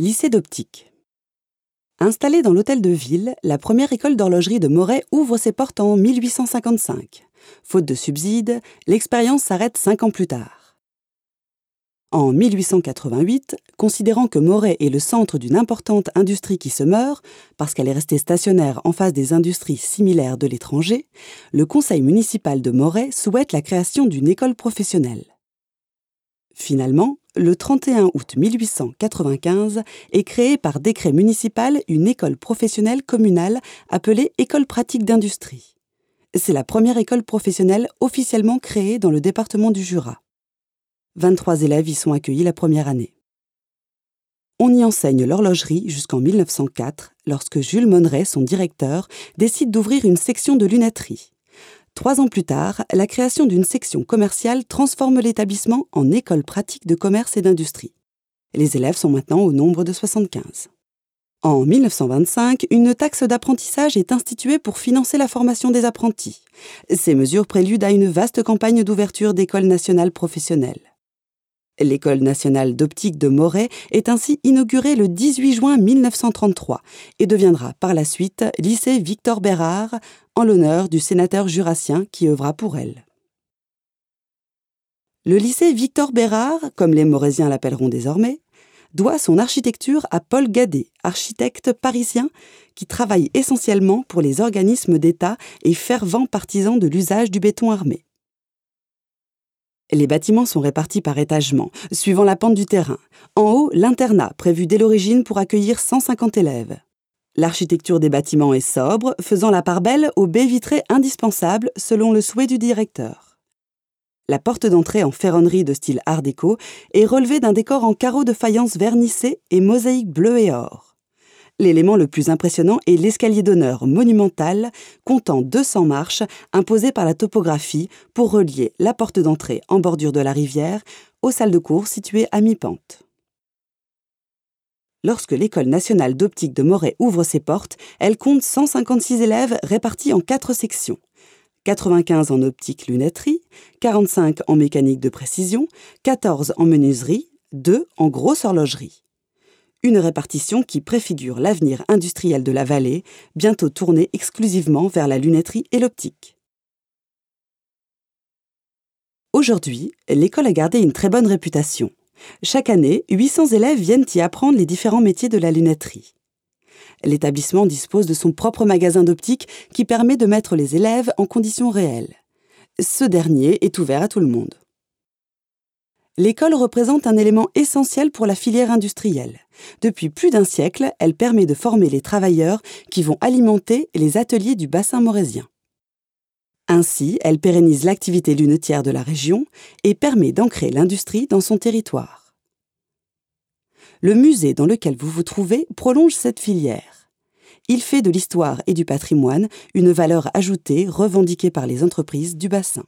Lycée d'optique. Installée dans l'hôtel de ville, la première école d'horlogerie de Moret ouvre ses portes en 1855. Faute de subsides, l'expérience s'arrête cinq ans plus tard. En 1888, considérant que Moret est le centre d'une importante industrie qui se meurt, parce qu'elle est restée stationnaire en face des industries similaires de l'étranger, le conseil municipal de Moret souhaite la création d'une école professionnelle. Finalement, le 31 août 1895 est créée par décret municipal une école professionnelle communale appelée École pratique d'industrie. C'est la première école professionnelle officiellement créée dans le département du Jura. 23 élèves y sont accueillis la première année. On y enseigne l'horlogerie jusqu'en 1904, lorsque Jules Monneret, son directeur, décide d'ouvrir une section de lunetterie. Trois ans plus tard, la création d'une section commerciale transforme l'établissement en école pratique de commerce et d'industrie. Les élèves sont maintenant au nombre de 75. En 1925, une taxe d'apprentissage est instituée pour financer la formation des apprentis. Ces mesures préludent à une vaste campagne d'ouverture d'écoles nationales professionnelles. L'École nationale d'optique de Moret est ainsi inaugurée le 18 juin 1933 et deviendra par la suite lycée Victor Bérard en l'honneur du sénateur jurassien qui œuvra pour elle. Le lycée Victor Bérard, comme les Morésiens l'appelleront désormais, doit son architecture à Paul Gadet, architecte parisien qui travaille essentiellement pour les organismes d'État et fervent partisan de l'usage du béton armé. Les bâtiments sont répartis par étagement, suivant la pente du terrain. En haut, l'internat, prévu dès l'origine pour accueillir 150 élèves. L'architecture des bâtiments est sobre, faisant la part belle aux baies vitrées indispensables selon le souhait du directeur. La porte d'entrée en ferronnerie de style art déco est relevée d'un décor en carreaux de faïence vernissée et mosaïque bleu et or. L'élément le plus impressionnant est l'escalier d'honneur monumental, comptant 200 marches, imposé par la topographie pour relier la porte d'entrée en bordure de la rivière aux salles de cours situées à mi-pente. Lorsque l'École nationale d'optique de Moret ouvre ses portes, elle compte 156 élèves répartis en quatre sections. 95 en optique lunetterie, 45 en mécanique de précision, 14 en menuiserie, 2 en grosse horlogerie une répartition qui préfigure l'avenir industriel de la vallée, bientôt tournée exclusivement vers la lunetterie et l'optique. Aujourd'hui, l'école a gardé une très bonne réputation. Chaque année, 800 élèves viennent y apprendre les différents métiers de la lunetterie. L'établissement dispose de son propre magasin d'optique qui permet de mettre les élèves en conditions réelles. Ce dernier est ouvert à tout le monde l'école représente un élément essentiel pour la filière industrielle. Depuis plus d'un siècle, elle permet de former les travailleurs qui vont alimenter les ateliers du bassin morésien. Ainsi, elle pérennise l'activité lunetière de la région et permet d'ancrer l'industrie dans son territoire. Le musée dans lequel vous vous trouvez prolonge cette filière. Il fait de l'histoire et du patrimoine une valeur ajoutée revendiquée par les entreprises du bassin.